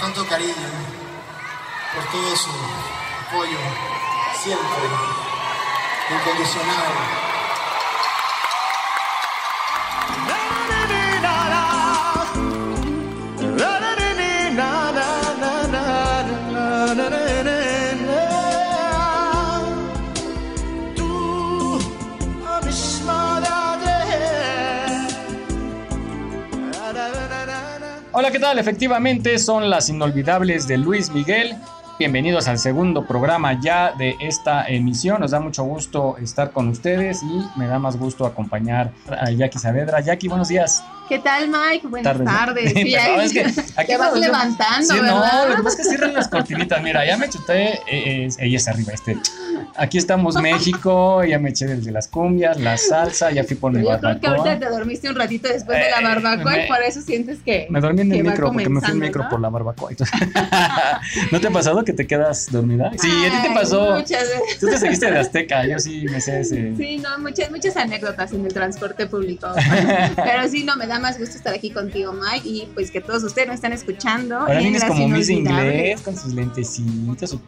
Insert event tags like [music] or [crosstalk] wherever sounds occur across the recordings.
tanto cariño, por todo su apoyo, siempre, incondicional. Hola, ¿qué tal? Efectivamente son las inolvidables de Luis Miguel. Bienvenidos al segundo programa ya de esta emisión. Nos da mucho gusto estar con ustedes y me da más gusto acompañar a Jackie Saavedra. Jackie, buenos días. ¿Qué tal, Mike? Buenas tardes. [laughs] Sí, es que aquí te vas levantando, sí, ¿verdad? No, lo que pasa es que cierran las cortinitas. Mira, ya me chuté, eh, ella es arriba, este. Aquí estamos México, ya me eché desde las cumbias, la salsa, ya fui por mi barbacoa. Yo creo que ahorita te dormiste un ratito después de la eh, barbacoa y por eso sientes que Me dormí en el micro, porque me fui en el micro por la barbacoa. [laughs] ¿No te ha pasado que te quedas dormida? Sí, a ti te pasó. Muchas veces. Tú te seguiste de Azteca, yo sí me sé ese. Sí, no, muchas, muchas anécdotas en el transporte público. [laughs] Pero sí, no, me da más gusto estar aquí contigo, Mike, y pues que todos ustedes me están escuchando. Ahora vienes como Miss Inglés, con sus lentecitos, su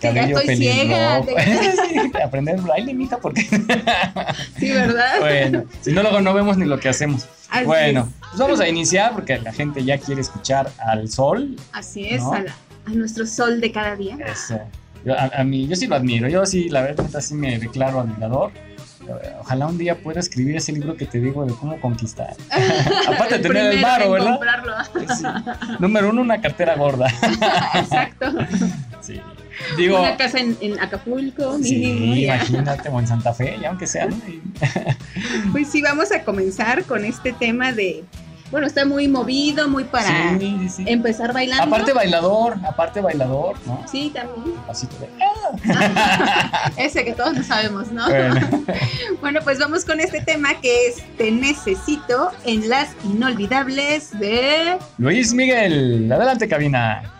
cabello ya estoy ciega, [laughs] [laughs] aprender baile, mija, porque... [laughs] sí, ¿verdad? Bueno, si no, luego no vemos ni lo que hacemos. bueno, pues vamos a iniciar porque la gente ya quiere escuchar al sol. Así es, a, nuestro sol de cada día. Eso. Yo, a, mí, yo sí lo admiro, yo sí, la verdad, sí me declaro admirador ojalá un día pueda escribir ese libro que te digo de cómo conquistar. [laughs] Aparte de tener el varo, ¿verdad? Número uno, una cartera gorda. Exacto. Sí. Digo, una casa en, Acapulco, sí, imagínate, o en Santa Fe, ya aunque sea. [laughs] pues sí, vamos a comenzar con este tema de bueno, está muy movido, muy para empezar bailando. Aparte bailador, aparte bailador, ¿no? Sí, también. Pasito de... [laughs] Ese que todos lo sabemos, ¿no? [laughs] Bueno. pues vamos con este tema que es Te necesito en las inolvidables de... Luis Miguel, adelante cabina.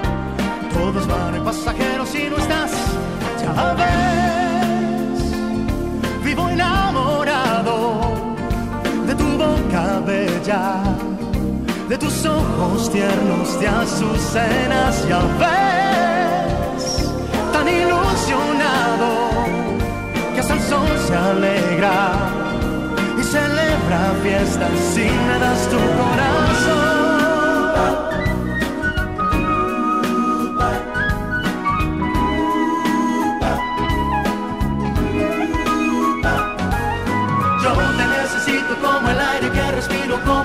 tus ojos tiernos de azucenas. Ya ves tan ilusionado que hasta el sol se alegra y celebra fiestas si me das tu corazón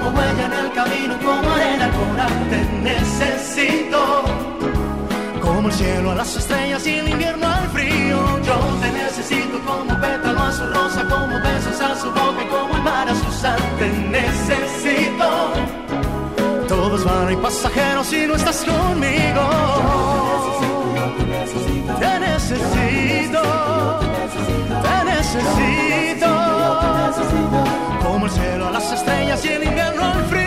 como ella en el camino, como arena coral, te necesito. Como el cielo a las estrellas y el invierno al frío, yo te necesito como pétalo a su rosa, como besos a su boca y como el mar a su sal, te necesito. Todos van y pasajeros si no estás conmigo. Te necesito, te necesito. Te necesito como el cielo, a las estrellas y el invierno, al frío.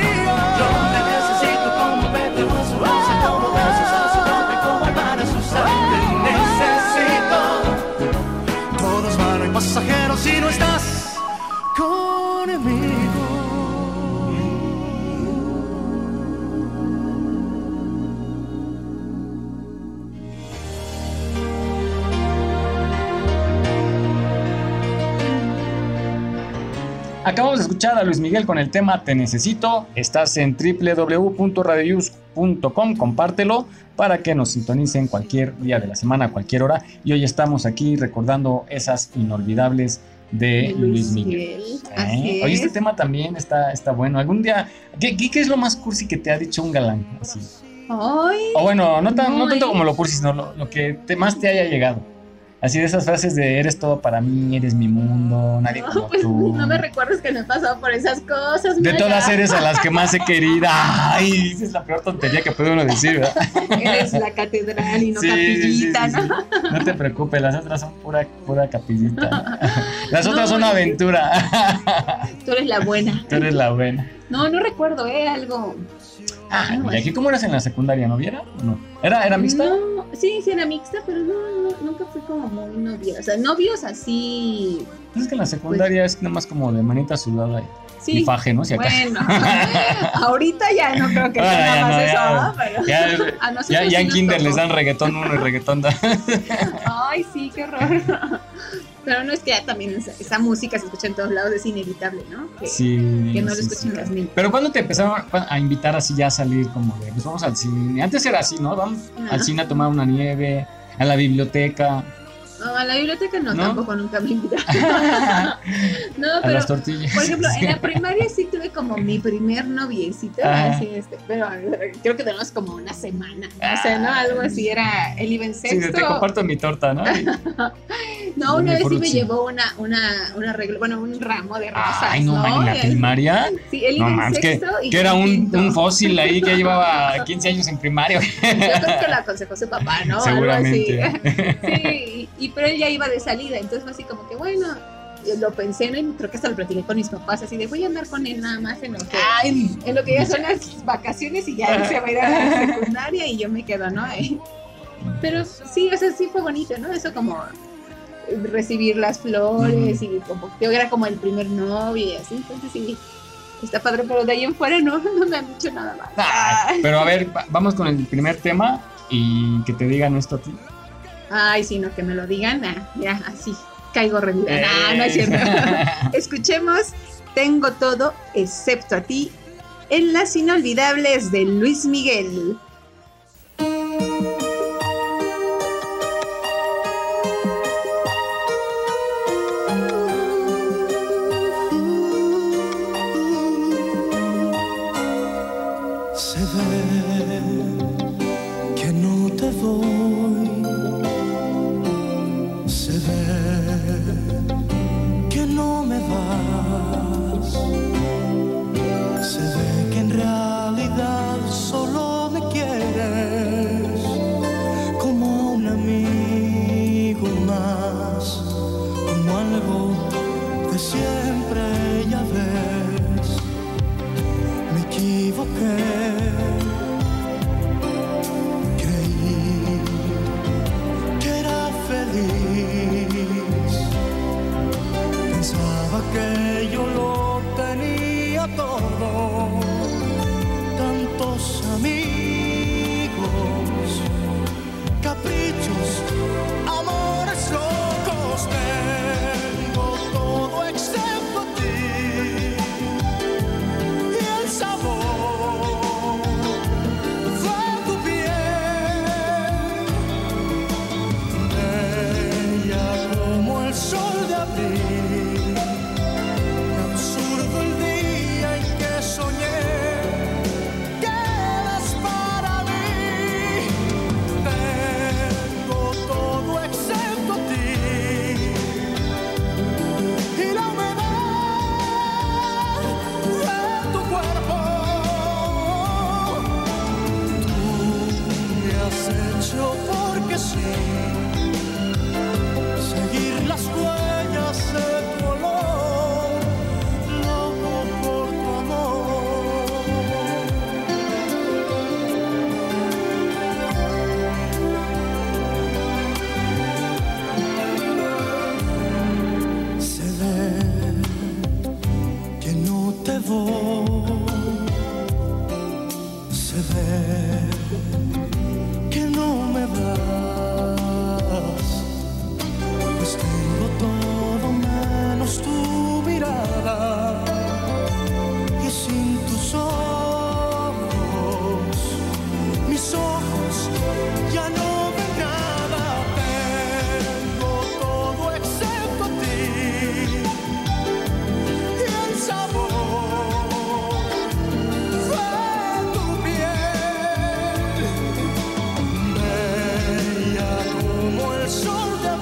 Yo te necesito como Pedro a su como besos a su bote, como para su sangre. Necesito. Todos van, hay pasajeros si no estás conmigo. Acabamos de escuchar a Luis Miguel con el tema Te Necesito. Estás en www.radioyus.com. Compártelo para que nos sintonicen cualquier día de la semana, cualquier hora. Y hoy estamos aquí recordando esas inolvidables de Luis Miguel. Así ¿Eh? Oye, este es. tema también está, está bueno. ¿Algún día, ¿qué, qué, es lo más cursi que te ha dicho un galán? Así. Ay, O bueno, no, tan- no tanto como lo cursi, sino lo, lo que te- más te haya llegado. Así de esas frases de eres todo para mí, eres mi mundo, nadie no, como [laughs] pues tú. no me recuerdes que no he pasado por esas cosas. De Maya. todas eres a las que más he querido. Ay, [laughs] esa es la peor tontería que puede uno decir, ¿verdad? Eres la catedral y no [laughs] Sí, ¿no? te preocupes, las otras son pura, pura capillita. ¿no? Las No, otras son aventura. Tú eres la buena. Tú eres la buena. No, no recuerdo, ¿eh? Algo. Ah, ¿y aquí cómo eras en la secundaria? ¿No viera? No. ¿Era, era mixta? No, sí, sí era mixta, pero no, no, nunca fui como muy novia. O sea, novios así. Pues es que en la secundaria es nada más como de manita sudada y, Sí. y faje, ¿no? Si acaso. Bueno, [laughs] [laughs] ahorita ya no creo que sea ya nada más no, eso, ya. ¿verdad? Pero Ya, [laughs] a nosotros ya, ya sí en kinder tocó. les dan reggaetón uno y reggaetón dos. Ay, sí, qué horror. Pero no es que ya también esa, esa música se escucha en todos lados, es inevitable, ¿no? Que, Sí. que no lo sí, escuchen sí. las niñas. Pero cuando te empezaron a invitar así ya a salir como de, pues vamos al cine. Antes era así, ¿no? Vamos al cine a tomar una nieve, a la biblioteca, No, a la biblioteca no, ¿No? tampoco nunca me invitaron. [laughs] no, a pero las tortillas. Por ejemplo, en la [laughs] primaria sí tuve como mi primer noviecito, Ajá. así este, pero eh, creo que tenemos como una semana, no sé, ¿no? Algo así era, él iba en Sí, te comparto mi torta, ¿no? [laughs] no, una vez sí me llevó una, una, una regla, bueno, un ramo de rosas, Ay, no, ¿no? en la primaria. Sí, él iba No en que, sexto y que yo era en un, un fósil ahí que llevaba [laughs] 15 años en primaria. Yo creo que lo aconsejó su papá, ¿no? Algo así. Seguramente. [laughs] Sí, y, pero él ya iba de salida, entonces fue así como que bueno, lo pensé, ¿no? Y creo que hasta lo platiqué con mis papás, así de voy a andar con él nada más en lo que, Ay, en lo que ya son las vacaciones y ya él [laughs] se va a ir a la secundaria y yo me quedo, ¿no? Pero sí, o sea, sí fue bonito, ¿no? Eso como recibir las flores y como yo era como el primer novio y así, entonces sí, está padre, pero de ahí en fuera no, [laughs] no me han dicho nada más. Ay, pero a ver, va- vamos con el primer tema y que te digan esto a ti. Ay, sí, no, que me lo digan, ah, ya, así, caigo rendida. Eh. No es cierto. [laughs] [laughs] Escuchemos Tengo todo excepto a ti en las inolvidables de Luis Miguel.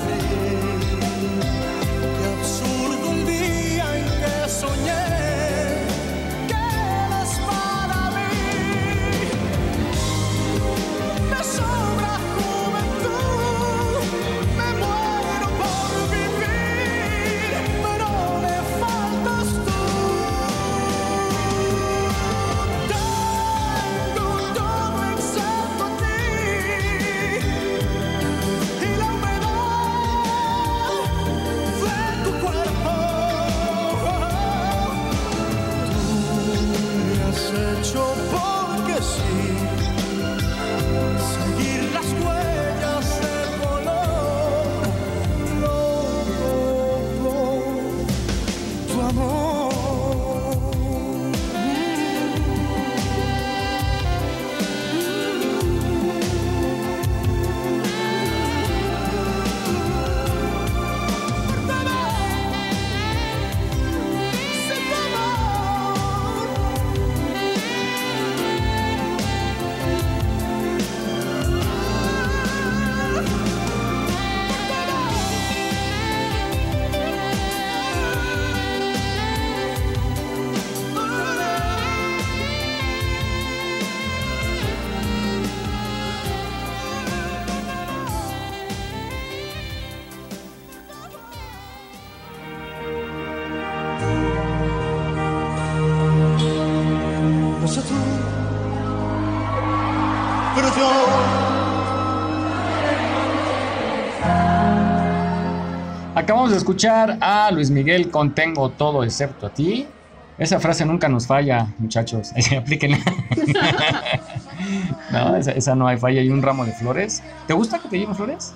Qué Acabamos de escuchar a Luis Miguel con Tengo todo excepto a ti. Esa frase nunca nos falla, muchachos. [laughs] Aplíquenla. [laughs] no, esa, esa no hay falla. Y un ramo de flores. ¿Te gusta que te lleven flores?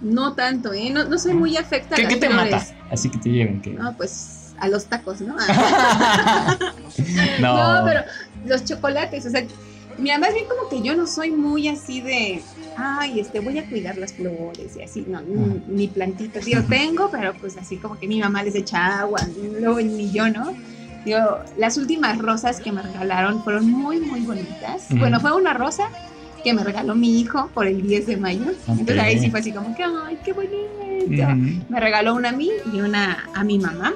No tanto, ¿eh? No, no soy muy afecta a ¿Qué, las qué te flores. mata? Así que te lleven. que No, pues a los tacos, ¿no? [laughs] no. No, pero los chocolates, o sea, mira, más bien como que yo no soy muy así de, ay, este, voy a cuidar las flores y así, no, ni, ni plantitas. Digo, tengo, pero pues así como que mi mamá les echa agua, luego ni yo, ¿no? Digo, las últimas rosas que me regalaron fueron muy, muy bonitas. Ujú. Bueno, fue una rosa que me regaló mi hijo por el 10 de mayo. Entonces ahí sí fue así como que, ay, qué bonito. Ujú. Me regaló una a mí y una a mi mamá,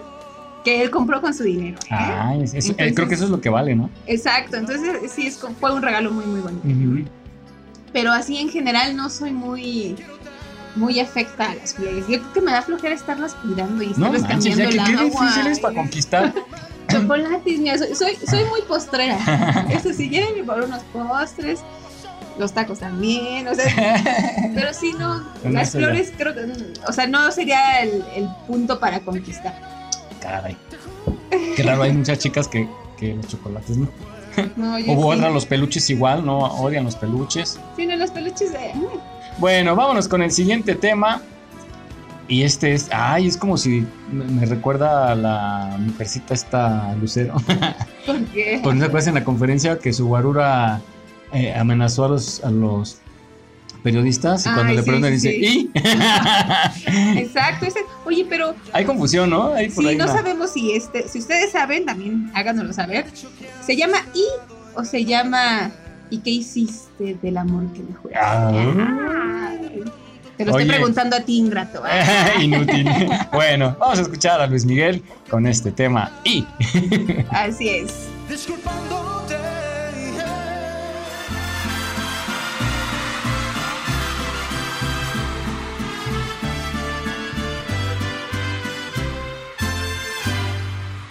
que él compró con su dinero. ¿eh? Ay, es- es- eh, Entonces- creo que eso es lo que vale, ¿no? Exacto, entonces sí, es, fue un regalo muy, muy bonito. Pero así en general no soy muy muy afecta a las flores. Yo creo que me da flojera estarlas cuidando y No estarles manches, cambiando ya que el qué agua. difícil es para conquistar. [laughs] Chocolates, mira, soy, soy, soy muy postrera. [laughs] Eso sí, llévenme por unos postres, los tacos también, o sea, [laughs] pero sí, no, No las flores creo que, o sea, no sería el, el punto para conquistar. Caray. Qué raro, hay muchas chicas que, que los chocolates no. No, [laughs] yo O sí. odian los peluches igual, no odian los peluches. Sí, no, los peluches de... mm, Bueno, vámonos con el siguiente tema. Y este es, ay, es como si me, recuerda a la mujercita esta Lucero. Porque... Por [laughs] esa en la conferencia que su guarura eh, amenazó a los, a los periodistas y cuando Ay, le sí, preguntan dice, ¿y? [laughs] Exacto, ese, oye, pero Hay confusión, ¿no? Hay por Sí, ahí no una- sabemos si este, si ustedes saben, también háganoslo saber. ¿Se llama I o se llama ¿Y qué hiciste del amor que me juraste? Ah. Te lo Oye. estoy preguntando a ti, ingrato. ¿eh? [laughs] Inútil. [laughs] bueno, vamos a escuchar a Luis Miguel con este tema. Y Así es. disculpándote.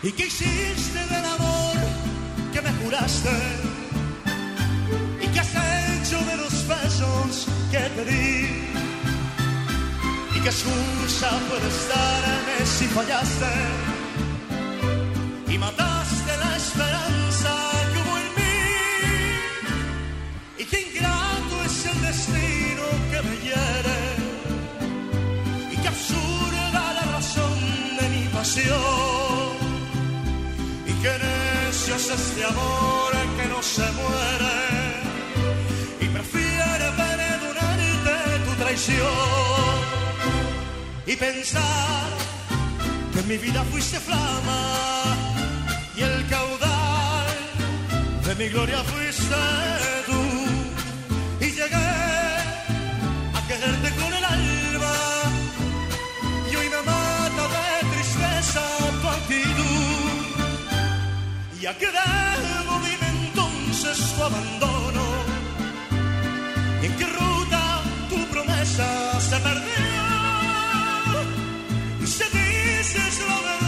¿Y qué hiciste del amor que me juraste? ¿Y qué has hecho de los besos que te di? ¿Y qué excusa puedes darme si fallaste? y mataste la esperanza que hubo en mí. Y qué ingrato es el destino que me hiere. Y qué absurda la razón de mi pasión. Y qué necio es este amor que no se muere. Y prefiere perdonarte tu traición. Y pensar que en mi vida fuiste flama y el caudal de mi gloria fuiste tú ¿Y a qué debo dime entonces tu abandono? ¿Y en qué ruta tu promesa se perdió? Y si dices la verdad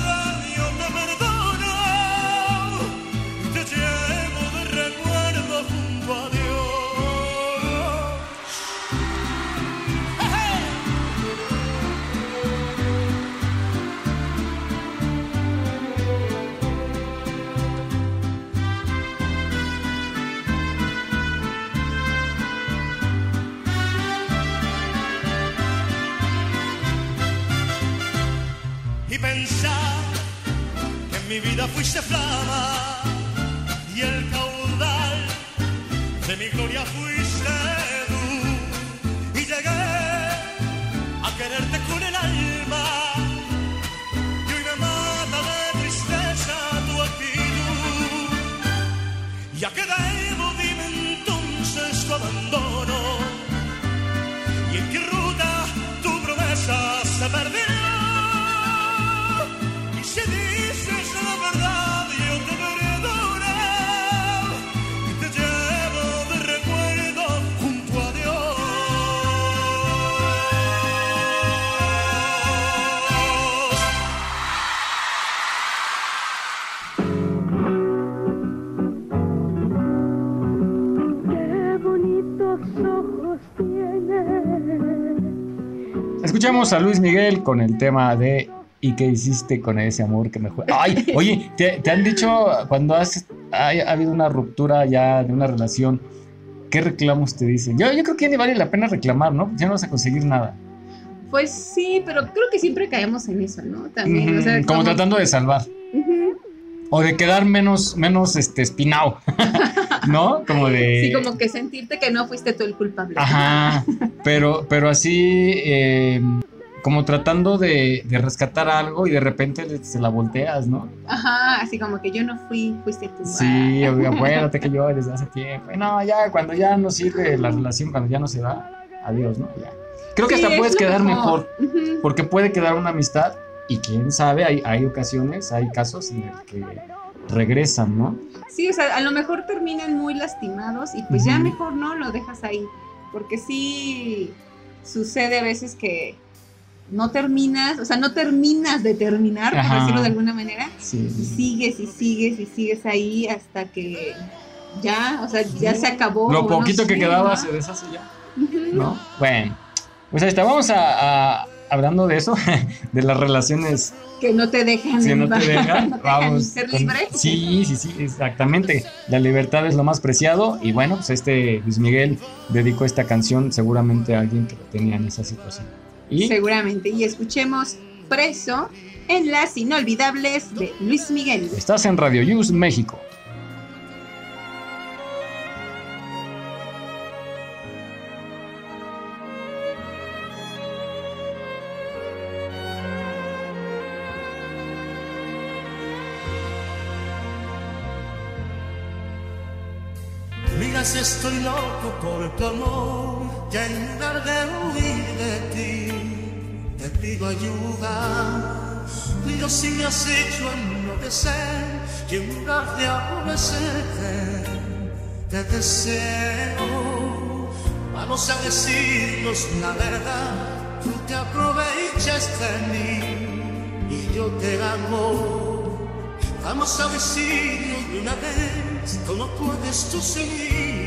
mi vida fuiste flama y el caudal de mi gloria fuiste A Luis Miguel con el tema de ¿Y qué hiciste con ese amor que me fue? Ay, [laughs] oye, ¿te, te han dicho cuando has, ha, ha habido una ruptura ya de una relación, qué reclamos te dicen? Yo, yo creo que ya ni vale la pena reclamar, ¿no? Ya no vas a conseguir nada. Pues sí, pero creo que siempre caemos en eso, ¿no? También, o sea, Ujú, como tratando de salvar. O de quedar menos, menos este, espinado. [laughs] ¿No? Como de. Sí, como que sentirte que no fuiste tú el culpable. Ajá. Pero, pero así. eh, como tratando de, de rescatar algo y de repente se la volteas, ¿no? Ajá, así como que yo no fui, fuiste tú. Sí, acuérdate que yo desde hace tiempo. No, ya, cuando ya no sirve la relación, cuando ya no se da, adiós, ¿no? Ya. Creo que Sí, hasta es puedes quedar mejor, porque puede quedar una amistad y quién sabe, hay, hay ocasiones, hay casos en el que regresan, ¿no? Sí, o sea, a lo mejor terminan muy lastimados y pues ya mejor no lo dejas ahí. Porque sí sucede a veces que no terminas, o sea, no terminas de terminar, por decirlo de alguna manera, Sí. y sigues y sigues y sigues ahí hasta que ya, o sea, ya se acabó. Lo no poquito que sé, quedaba ¿no? se deshace ya. ¿no? Bueno, pues ahí está, vamos a, a- hablando de eso, [laughs] de las relaciones Que no te dejan. Si en no te dejan, [laughs] no te dejan vamos. ser con- libre. Sí, sí, sí, exactamente. La libertad es lo más preciado. Y bueno, pues este Luis Miguel dedicó esta canción seguramente a alguien que lo tenía en esa situación. Y Seguramente. Y escuchemos Preso en las inolvidables de Luis Miguel. estás en Radio News México. Loco por tu amor, lugar de huir de ti, te pido ayuda. Pero si me has hecho enloquecer, y en lugar de aborrecerte, te deseo. Vamos a decirnos la verdad, tú te aprovechas de mí y yo te amo. Vamos a decirlo de una vez, cómo puedes tú ser libre,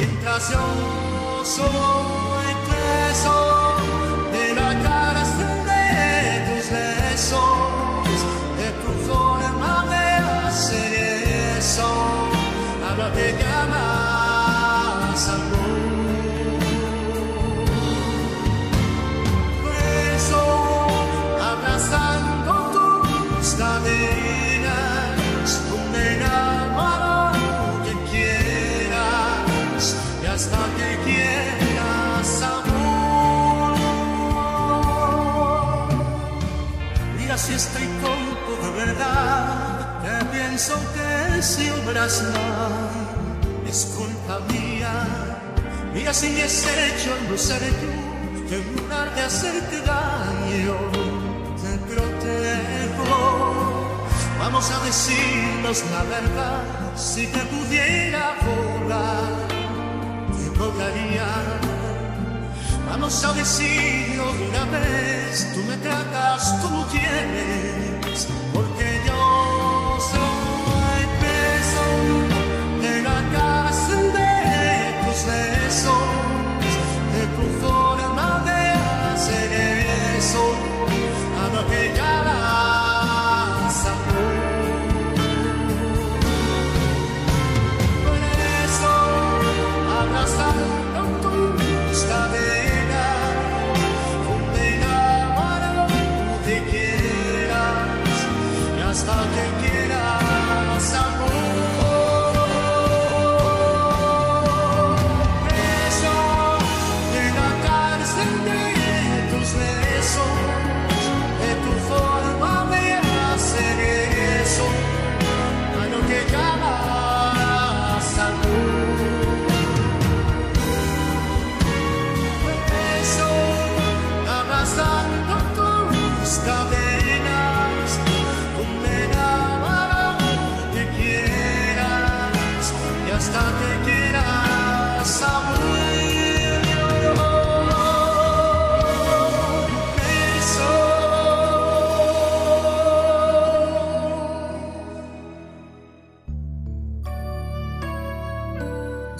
mientras yo soy preso palabras no es culpa mía. Mira si es hecho no seré yo, que en lugar de hacerte daño, te protejo. Vamos a decirnos la verdad, si te pudiera volar, te volaría. Vamos a decirnos una vez, tú me tratas como quieres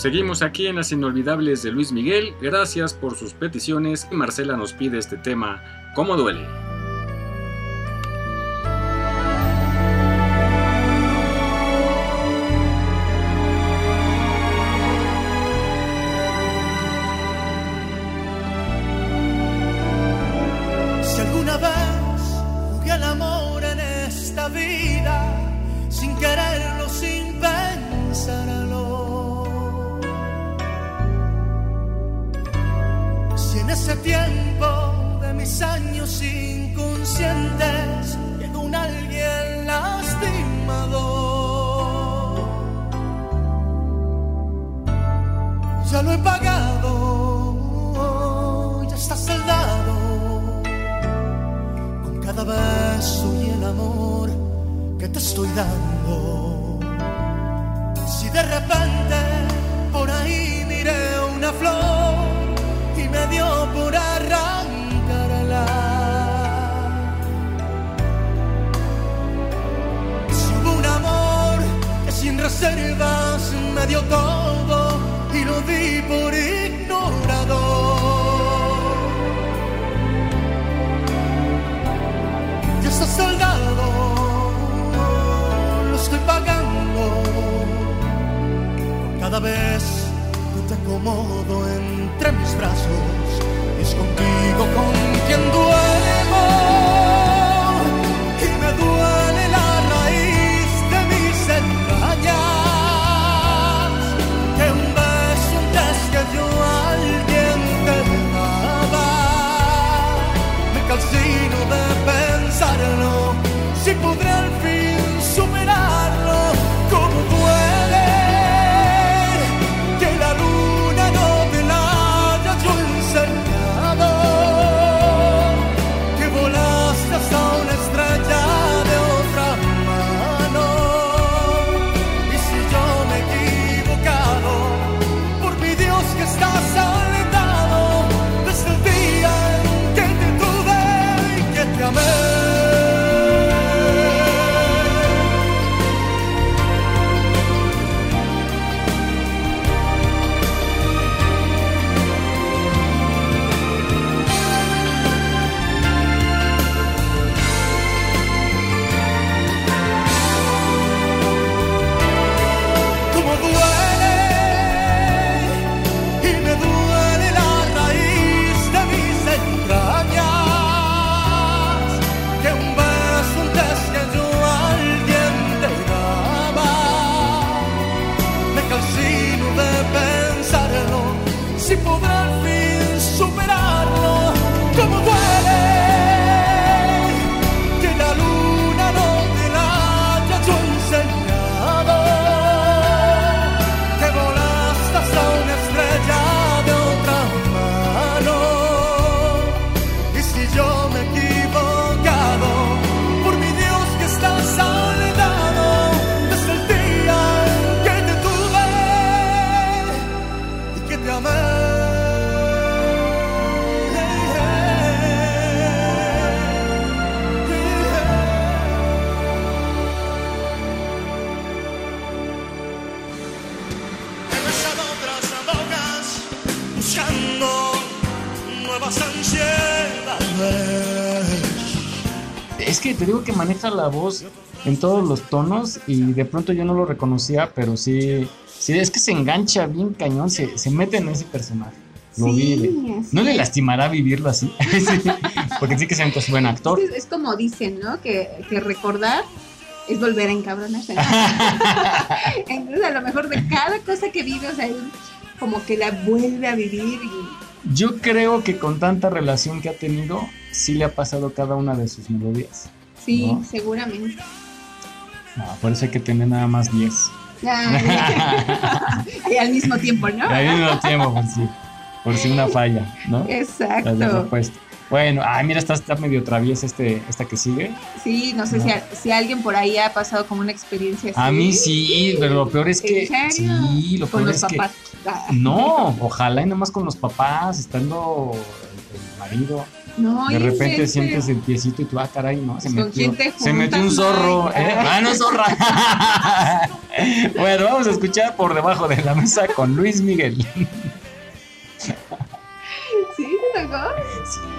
Seguimos aquí en las inolvidables de Luis Miguel. Gracias por sus peticiones. y Marcela nos pide este tema, ¿Cómo duele? vez que te acomodo entre mis brazos, es contigo con quien duele. Digo que maneja la voz en todos los tonos y de pronto yo no lo reconocía, pero sí, sí es que se engancha bien cañón, se, se mete en ese personaje. Lo Sí, vive. ¿No le lastimará vivirlo así? [laughs] Sí, porque sí que se es buen actor. Es, es como dicen, ¿no? Que, que recordar es volver a encabronarse. [laughs] Entonces, a lo mejor de cada cosa que vive, o sea, como que la vuelve a vivir y Yo creo que con tanta relación que ha tenido, sí le ha pasado cada una de sus melodías. Sí, ¿No? seguramente. Ah, por eso hay que tener nada más 10. Ah, y al mismo tiempo, ¿no? [laughs] Al mismo tiempo, por si, por si una falla, ¿no? Exacto. Bueno, ay, mira, está, está medio traviesa este, esta que sigue. Sí, no sé No. Si, a- si alguien por ahí ha pasado como una experiencia así. A mí sí, pero lo peor es que. ¿En serio? Sí, lo Con peor los es papás. Ah, que. No, ojalá y nada más con los papás, estando el, el marido. No, De ¿en repente serio? sientes el piecito y tú, ah, caray, no, se ¿Con metió. Se metió un zorro? ¿eh? Ah, no, zorra. [laughs] bueno, vamos a escuchar por debajo de la mesa con Luis Miguel. ¿Sí? ¿Te tocó? Por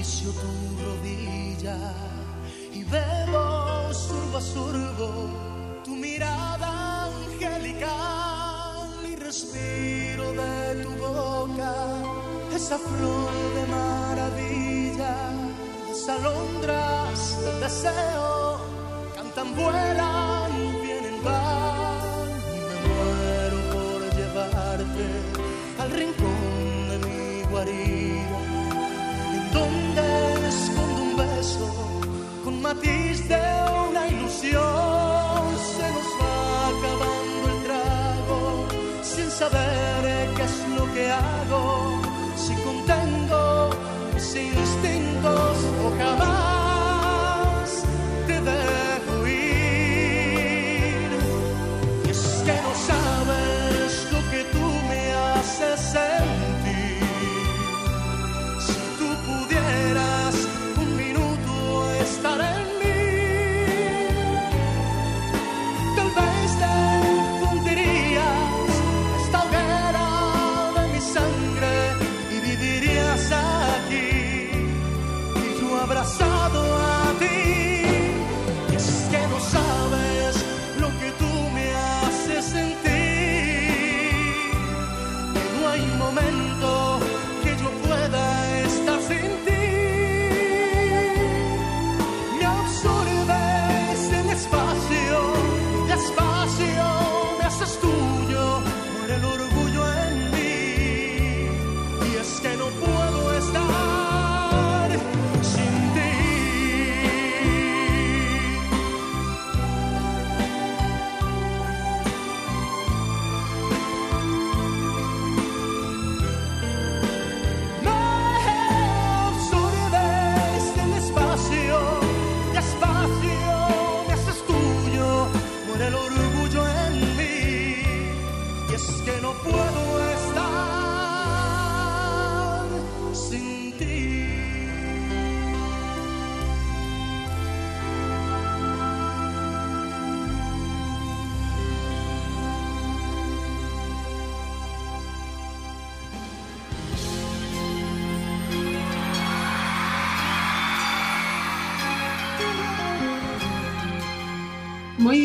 acaricio tu rodilla y bebo surbo a surbo tu mirada angelical y respiro de tu boca esa flor de maravilla, las alondras del deseo cantan, vuelan, vienen, van y me muero por llevarte al rincón que hago, si contengo mis instintos o jamás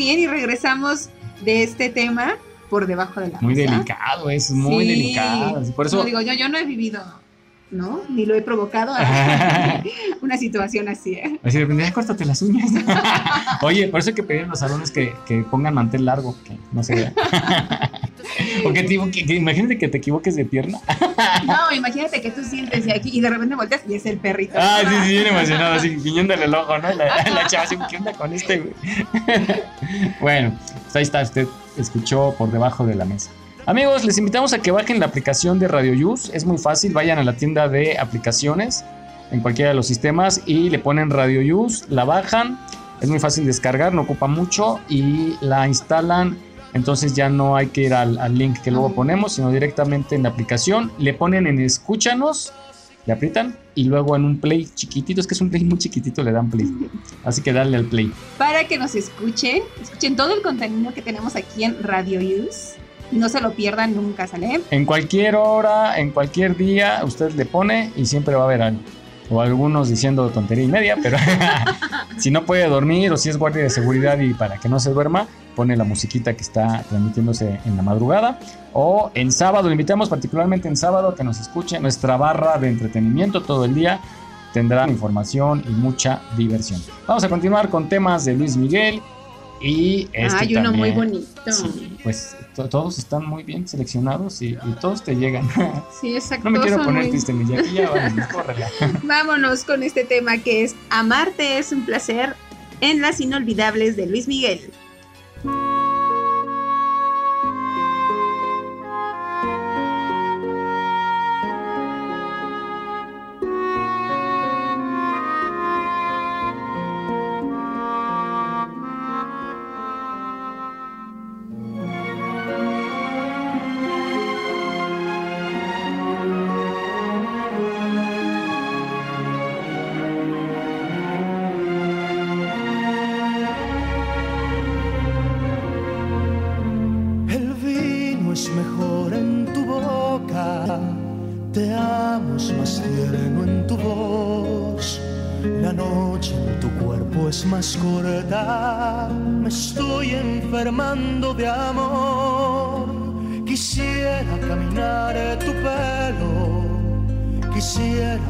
bien, y regresamos de este tema por debajo de la Muy mesa. delicado, es muy Sí. delicado. Por eso. Como digo, yo, yo no he vivido, ¿no? Ni lo he provocado [laughs] una situación así, ¿eh? Así de repente, "Ay, córtate las uñas. [laughs] Oye, por eso hay que pedir en los salones que, que pongan mantel largo, que no se vea. [laughs] Porque te que, que imagínate que te equivoques de pierna. [laughs] No, imagínate que tú sientes y aquí y de repente volteas y es el perrito. Ah, sí, sí, bien [laughs] emocionado, así guiñándole el ojo, ¿no? La, la chava así, ¿qué onda con este, güey? [laughs] Bueno, pues ahí está, usted escuchó por debajo de la mesa. Amigos, les invitamos a que bajen la aplicación de Radio Use. Es muy fácil, vayan a la tienda de aplicaciones en cualquiera de los sistemas y le ponen Radio Use, la bajan. Es muy fácil descargar, no ocupa mucho y la instalan. Entonces ya no hay que ir al, al link que luego ponemos, sino directamente en la aplicación. Le ponen en escúchanos, le aprietan y luego en un play chiquitito, es que es un play muy chiquitito, le dan play. [laughs] Así que dale al play. Para que nos escuchen, escuchen todo el contenido que tenemos aquí en Radio Use. Y no se lo pierdan nunca, ¿sale? En cualquier hora, en cualquier día, usted le pone y siempre va a haber algo. O algunos diciendo tontería y media, pero [laughs] si no puede dormir o si es guardia de seguridad y para que no se duerma, pone la musiquita que está transmitiéndose en la madrugada. O en sábado, le invitamos particularmente en sábado a que nos escuche nuestra barra de entretenimiento todo el día. Tendrá información y mucha diversión. Vamos a continuar con temas de Luis Miguel. Y este Hay uno muy bonito. Sí, pues to- todos están muy bien seleccionados y, y todos te llegan. [laughs] Sí, exacto. no me quiero poner muy- triste, mi ya. [laughs] Vámonos con este tema que es Amarte es un placer en las inolvidables de Luis Miguel.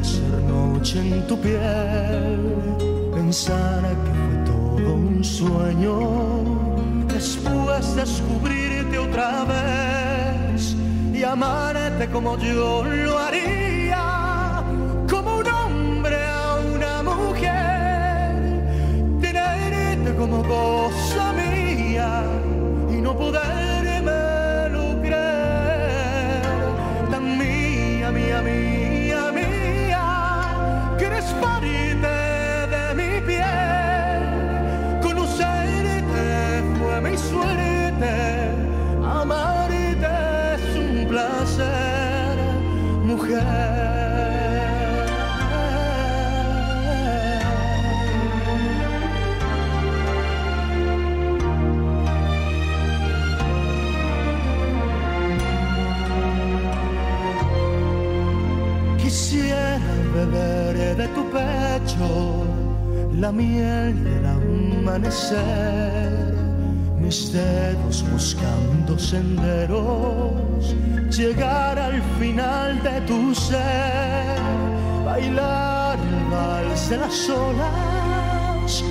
Ser noche en tu piel, pensar que fue todo un sueño. Después descubrirte otra vez y amarte como yo lo haría, como un hombre a una mujer, tenerte como cosa mía y no podérmelo la miel del amanecer, mis dedos buscando senderos, llegar al final de tu ser, bailar el vals de las olas,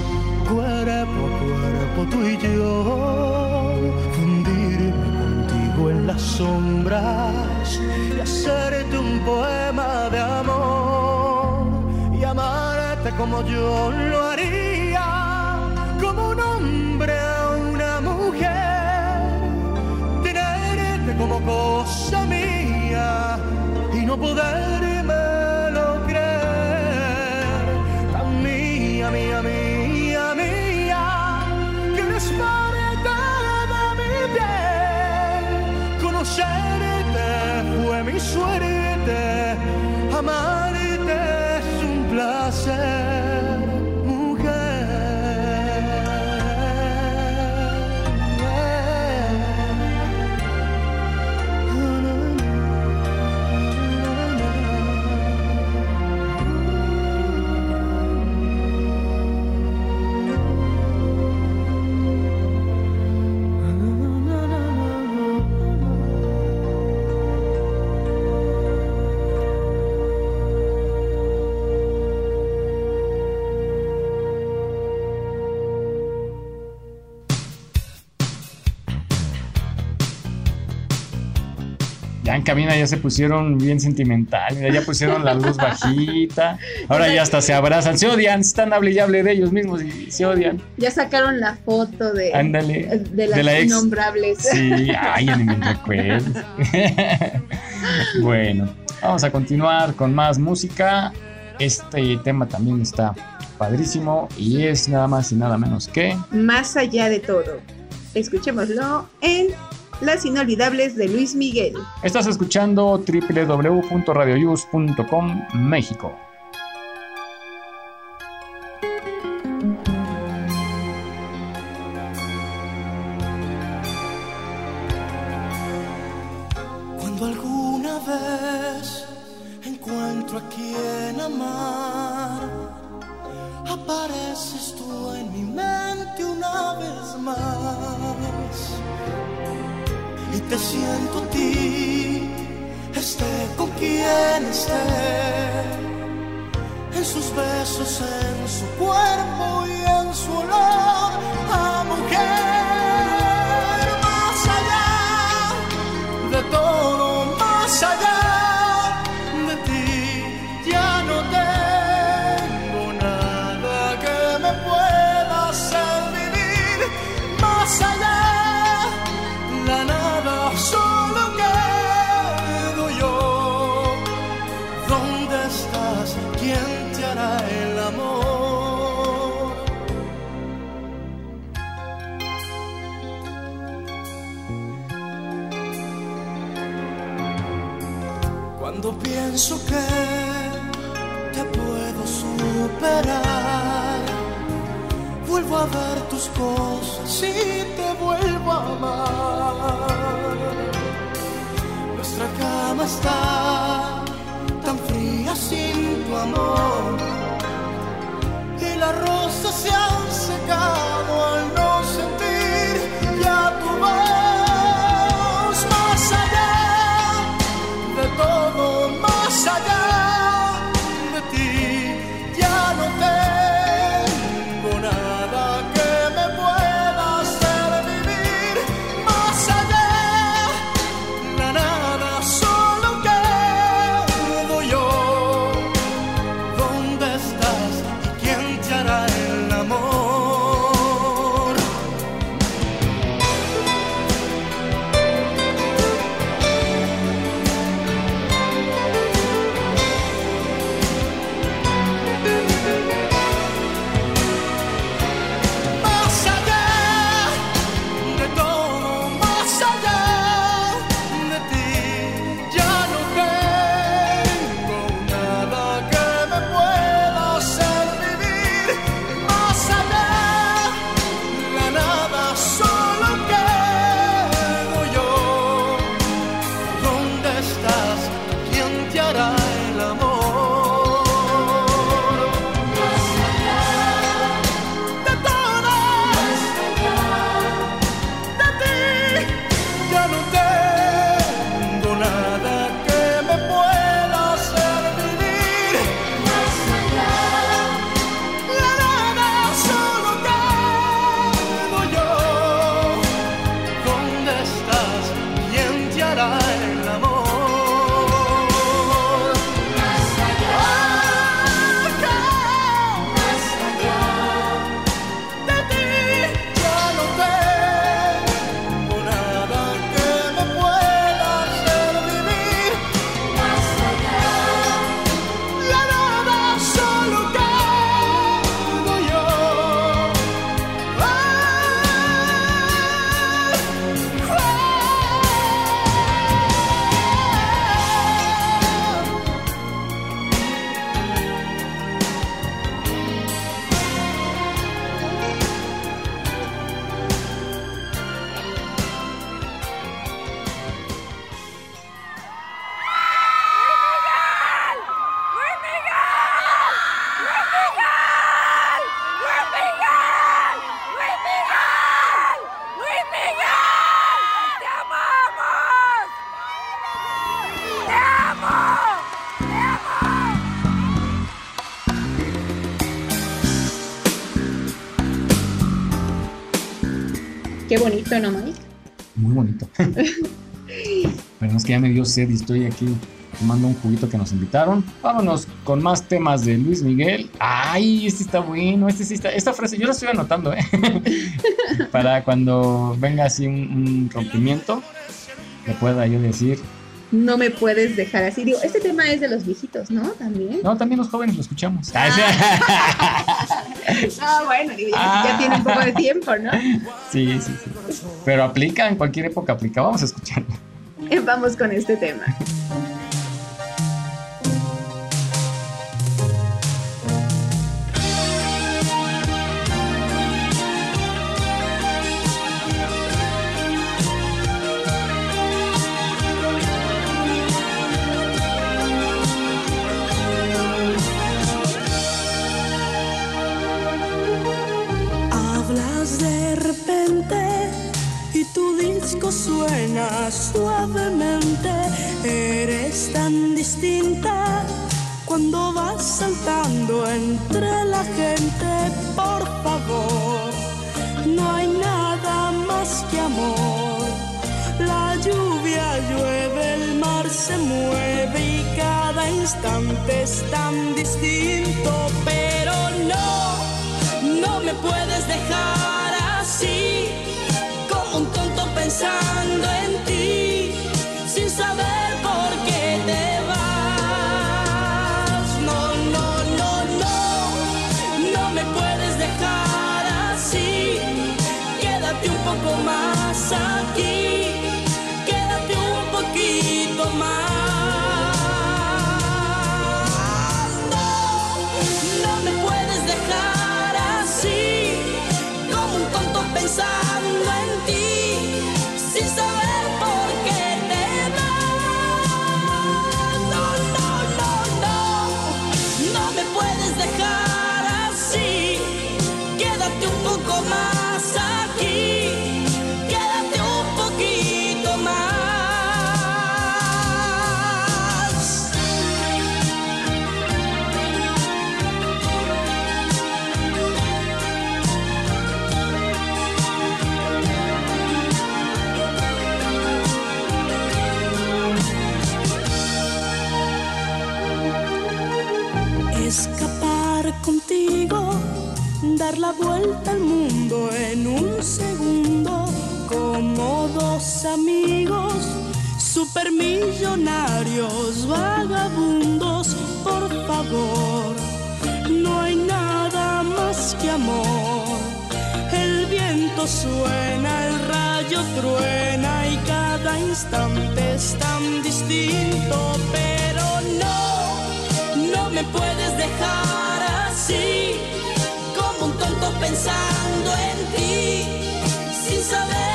cuerpo a cuerpo tú y yo, fundirme contigo en las sombras y hacerte un poema de amor amarte como yo lo haría, como un hombre a una mujer, tenerte como cosa mía y no podérmelo creer, tan mía, mía, mía, cabina ya se pusieron bien sentimental, ya pusieron la luz bajita, ahora ya hasta se abrazan, se odian, están hable y hable de ellos mismos y se odian. Ya sacaron la foto de, Ándale, de las de la ex. innombrables. Sí, ay, ni me recuerdo. [laughs] bueno, vamos a continuar con más música. Este tema también está padrísimo y es nada más y nada menos que Más allá de todo. Escuchémoslo en Las Inolvidables de Luis Miguel. Estás escuchando www.radioyus.com México. Besos, en su cuerpo y te vuelvo a amar. Nuestra cama está tan fría sin tu amor y las rosas Qué bonito, ¿no, Mike? Muy bonito. [laughs] Pero es que ya me dio sed y estoy aquí tomando un juguito que nos invitaron. Vámonos con más temas de Luis Miguel. Ay, este está bueno, este sí está. Esta frase yo la estoy anotando, ¿eh? [laughs] Para cuando venga así un, un rompimiento, le pueda yo decir. No me puedes dejar así. Digo, este tema es de los viejitos, ¿no? También. No, también los jóvenes lo escuchamos. Ah, [laughs] bueno, digo, ya, Ah. ya tiene un poco de tiempo, ¿no? Sí, sí, sí. Pero aplica, en cualquier época aplica. Vamos a escucharlo. Vamos con este tema. Suena suavemente. Eres tan distinta cuando vas saltando entre la gente. Por favor, no hay nada más que amor. La lluvia llueve, el mar se mueve y cada instante es tan distinto, pero no. No me puedes dejar dar la vuelta al mundo en un segundo, como dos amigos, supermillonarios, vagabundos, por favor, no hay nada más que amor. El viento suena, el rayo truena y cada instante es tan distinto, pero no. No me puedes dejar así, pensando en ti, sin saber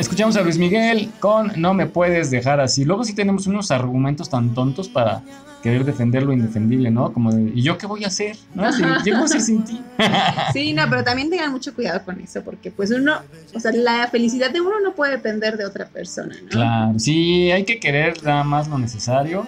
Escuchamos a Luis Miguel con No me puedes dejar así. Luego sí tenemos unos argumentos tan tontos para querer defender lo indefendible, ¿no? Como de, ¿y yo qué voy a hacer? ¿No? Si- ¿Qué voy a sin ti? [laughs] Sí, no, pero también tengan mucho cuidado con eso, porque pues uno, o sea, la felicidad de uno no puede depender de otra persona, ¿no? Claro, sí, hay que querer nada más lo necesario.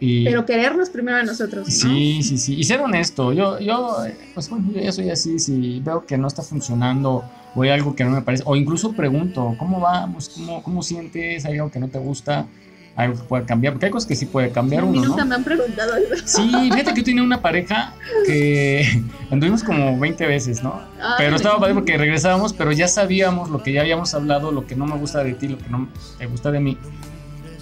Y, Pero querernos primero a nosotros, ¿no? Sí, sí, sí. Y ser honesto. Yo, yo, eh, pues bueno, yo ya soy así. Si veo que no está funcionando o hay algo que no me parece, o incluso pregunto, ¿cómo vamos? ¿Cómo, cómo sientes? ¿Hay algo que no te gusta? ¿Algo que puede cambiar? Porque hay cosas que sí puede cambiar A mí uno, nunca ¿no? me han preguntado algo. Sí, fíjate que yo tenía una pareja que [laughs] anduvimos como 20 veces, ¿no? Ay, Pero estaba padre porque regresábamos, pero ya sabíamos lo que ya habíamos hablado, lo que no me gusta de ti, lo que no te gusta de mí.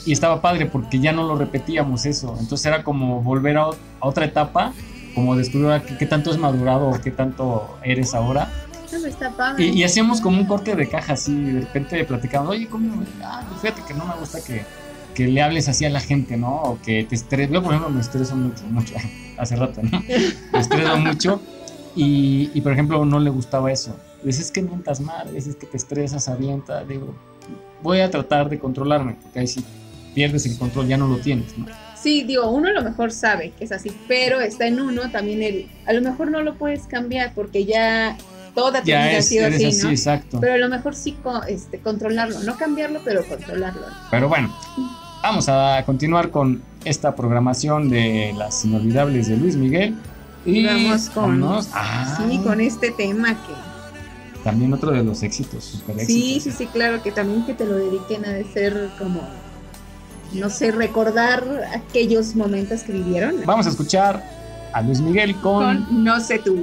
Y estaba padre porque ya no lo repetíamos eso. Entonces era como volver a, a otra etapa, como descubrir ahora qué, qué tanto es madurado o qué tanto eres ahora. No, está padre. Y, y hacíamos como un corte de caja así, de repente platicábamos, oye, ¿cómo? Ah, pues fíjate que no me gusta que, que le hables así a la gente, ¿no? O que te estreses. Yo, por ejemplo, me estreso mucho, mucho. [laughs] Hace rato, ¿no? Me estreso mucho. Y, y, por ejemplo, no le gustaba eso. Dices que mientas mal, dices que te estresas, avienta. Digo, voy a tratar de controlarme, porque ahí si pierdes el control ya no lo tienes, ¿no? Sí, digo, uno a lo mejor sabe que es así, pero está en uno también el, a lo mejor no lo puedes cambiar porque ya toda tu Ya vida ha sido así, así, ¿no? exacto. Pero a lo mejor sí este, controlarlo, no cambiarlo, pero controlarlo. Pero bueno, vamos a continuar con esta programación de las inolvidables de Luis Miguel. Y Vamos con- ah, Sí, con este tema que... También otro de los éxitos, super éxitos. Sí, sí, sí, claro, que también que te lo dediquen a de ser como, no sé, recordar aquellos momentos que vivieron. Vamos a escuchar a Luis Miguel con, Con No sé tú.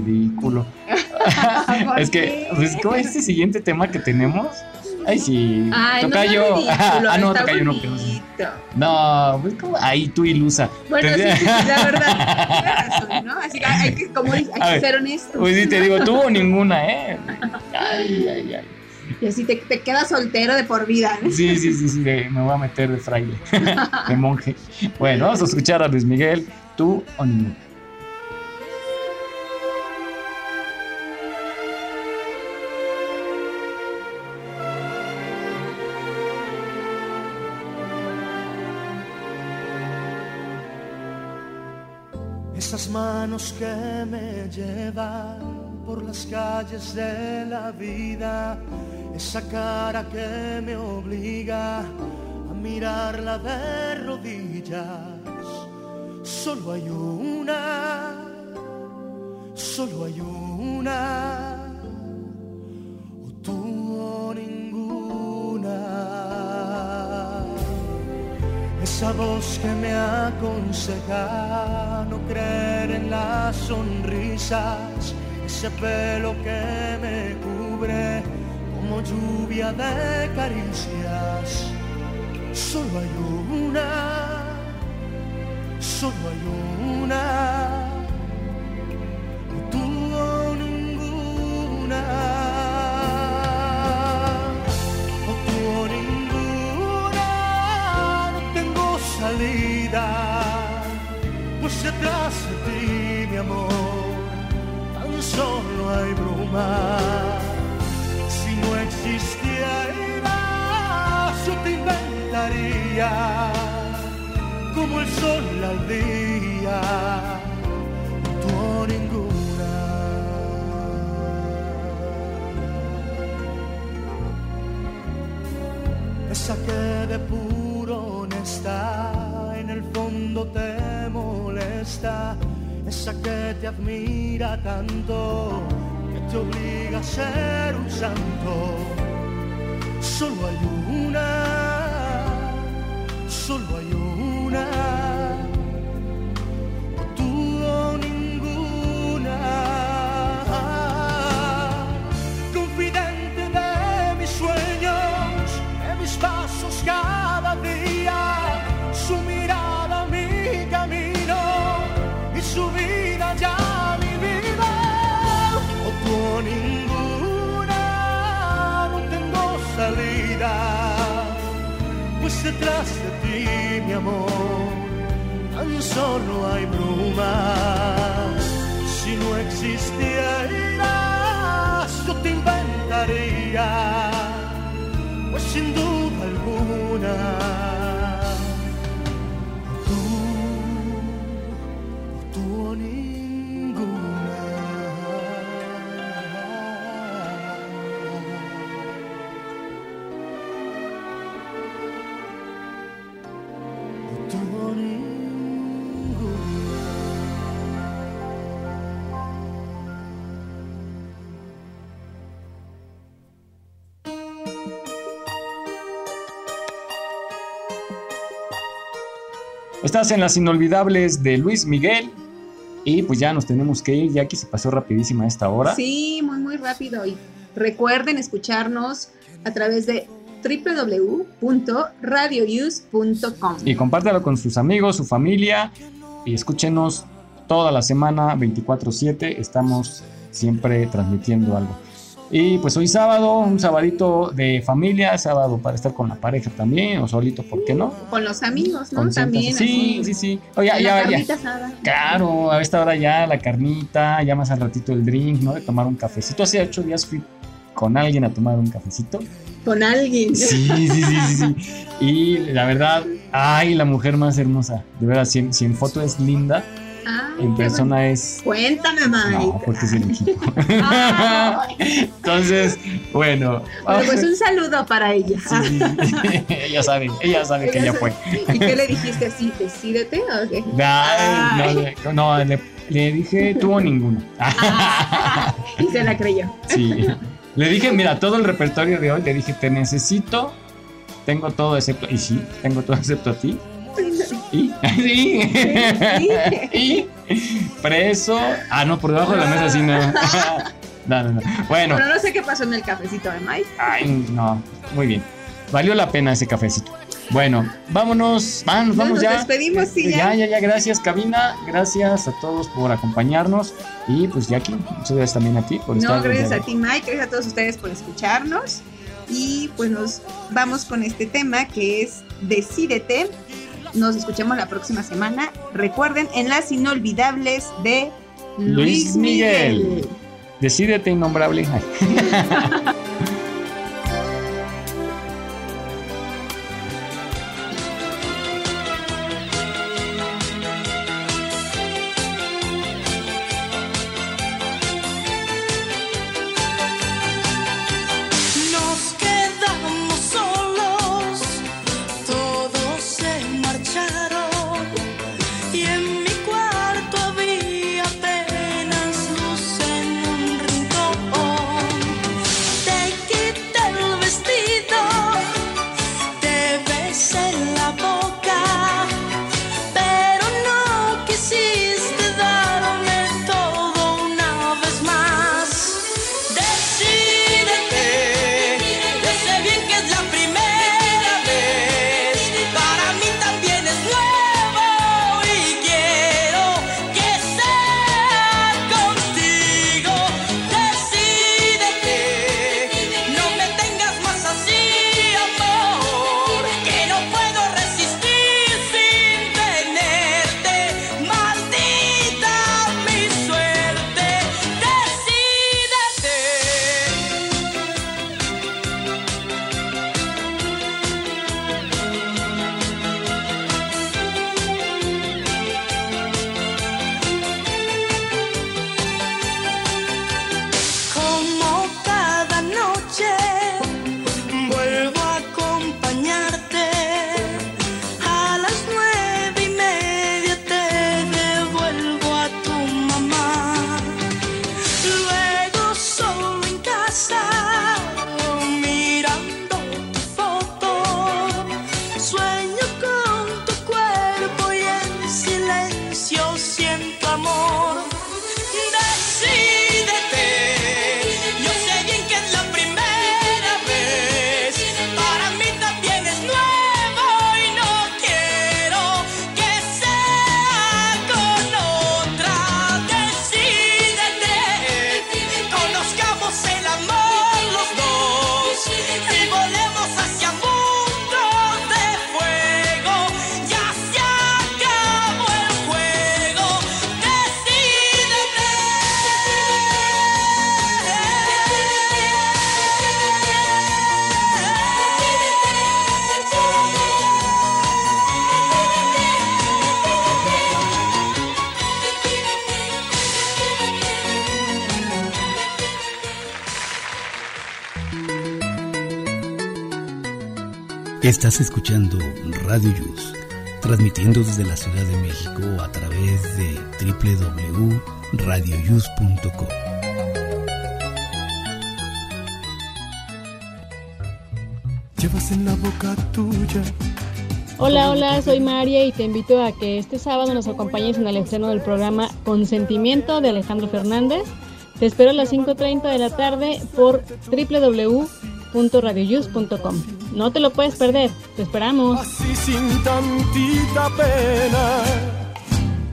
Ridículo. [laughs] es que, pues, ¿cómo es este siguiente tema que tenemos? Ay, sí. Ay, tocayo. no, ridículo, [laughs] ah, no, está tocayo no. No, pues, ¿cómo? Ahí tú ilusa. Bueno, sí, Te- sí, sí, la verdad, [laughs] razón, ¿no? Así que hay que, como hay que ser honestos. Pues sí, te digo, tuvo ninguna, ¿eh? Ay, ay, ay. Y así te, te quedas soltero de por vida. ¿no? Sí, sí, sí, sí, me voy a meter de fraile, de monje. Bueno, vamos a escuchar a Luis Miguel, tú o ninguna. Que me llevan por las calles de la vida, esa cara que me obliga a mirarla de rodillas. Solo hay una, solo hay una, o tú o ninguna. Esa voz que me aconseja no creer en las sonrisas, ese pelo que me cubre como lluvia de caricias. Solo hay una, solo hay una, Estás en las inolvidables de Luis Miguel. Y pues ya nos tenemos que ir, ya que se pasó rapidísima esta hora. Sí, muy, muy rápido. Y recuerden escucharnos a través de www.radiouse.com. Y compártelo con sus amigos, su familia. Y escúchenos toda la semana, 24-7. Estamos siempre transmitiendo algo. Y pues hoy sábado, un sabadito de familia, sábado para estar con la pareja también, o solito, ¿por qué no? Con los amigos, ¿no? También. Sí, así. sí, sí. Oye, ya, La ya, ya. carnita asada. Claro, a esta hora ya la carnita, ya más al ratito el drink, ¿no? De tomar un cafecito. Hace ocho días fui con alguien a tomar un cafecito. Con alguien. Sí, sí, sí, sí, sí. Y la verdad, ay, la mujer más hermosa. De verdad, si en, si en foto es linda, Ay, en persona es... Cuéntame, Mike. No, porque es el equipo. Entonces, bueno. Bueno, pues un saludo para ella. Sí, [laughs] ella sabe, ella sabe que ella fue. ¿Y qué le dijiste así? ¿Decídete o qué? Ay, no, le- no, le, le dije tú o ninguno. Y se la creyó. Sí. Le dije, mira, todo el repertorio de hoy, le dije, te necesito, tengo todo excepto, y sí, tengo todo excepto a ti. ¿Y? Sí. [laughs] ¿Y? Preso. Ah, no, por debajo de la mesa sí, no. No, no, no. Bueno, Pero no sé qué pasó en el cafecito de Mike. ay, no, muy bien. Valió la pena ese cafecito. Bueno, vámonos, vamos, vamos Nos ya. despedimos, sí, ya. ya. Ya, gracias, cabina. Gracias a todos por acompañarnos. Y pues, Jackie, muchas gracias también a ti por estar No, gracias a ti, Mike. Gracias a todos ustedes por escucharnos. Y pues nos vamos con este tema que es Decídete. Nos escuchamos la próxima semana. Recuerden en las inolvidables de Luis Miguel. Decídete, innombrable. [laughs] Estás escuchando Radio Yus, transmitiendo desde la Ciudad de México a través de www.radioyus.com. Llevas en la boca tuya. Hola, hola, soy María y te invito a que este sábado nos acompañes en el estreno del programa Consentimiento de Alejandro Fernández. Te espero a las 5.30 de la tarde por www.radioyus.com. No te lo puedes perder, te esperamos. Así sin tantita pena.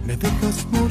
Me dejas morir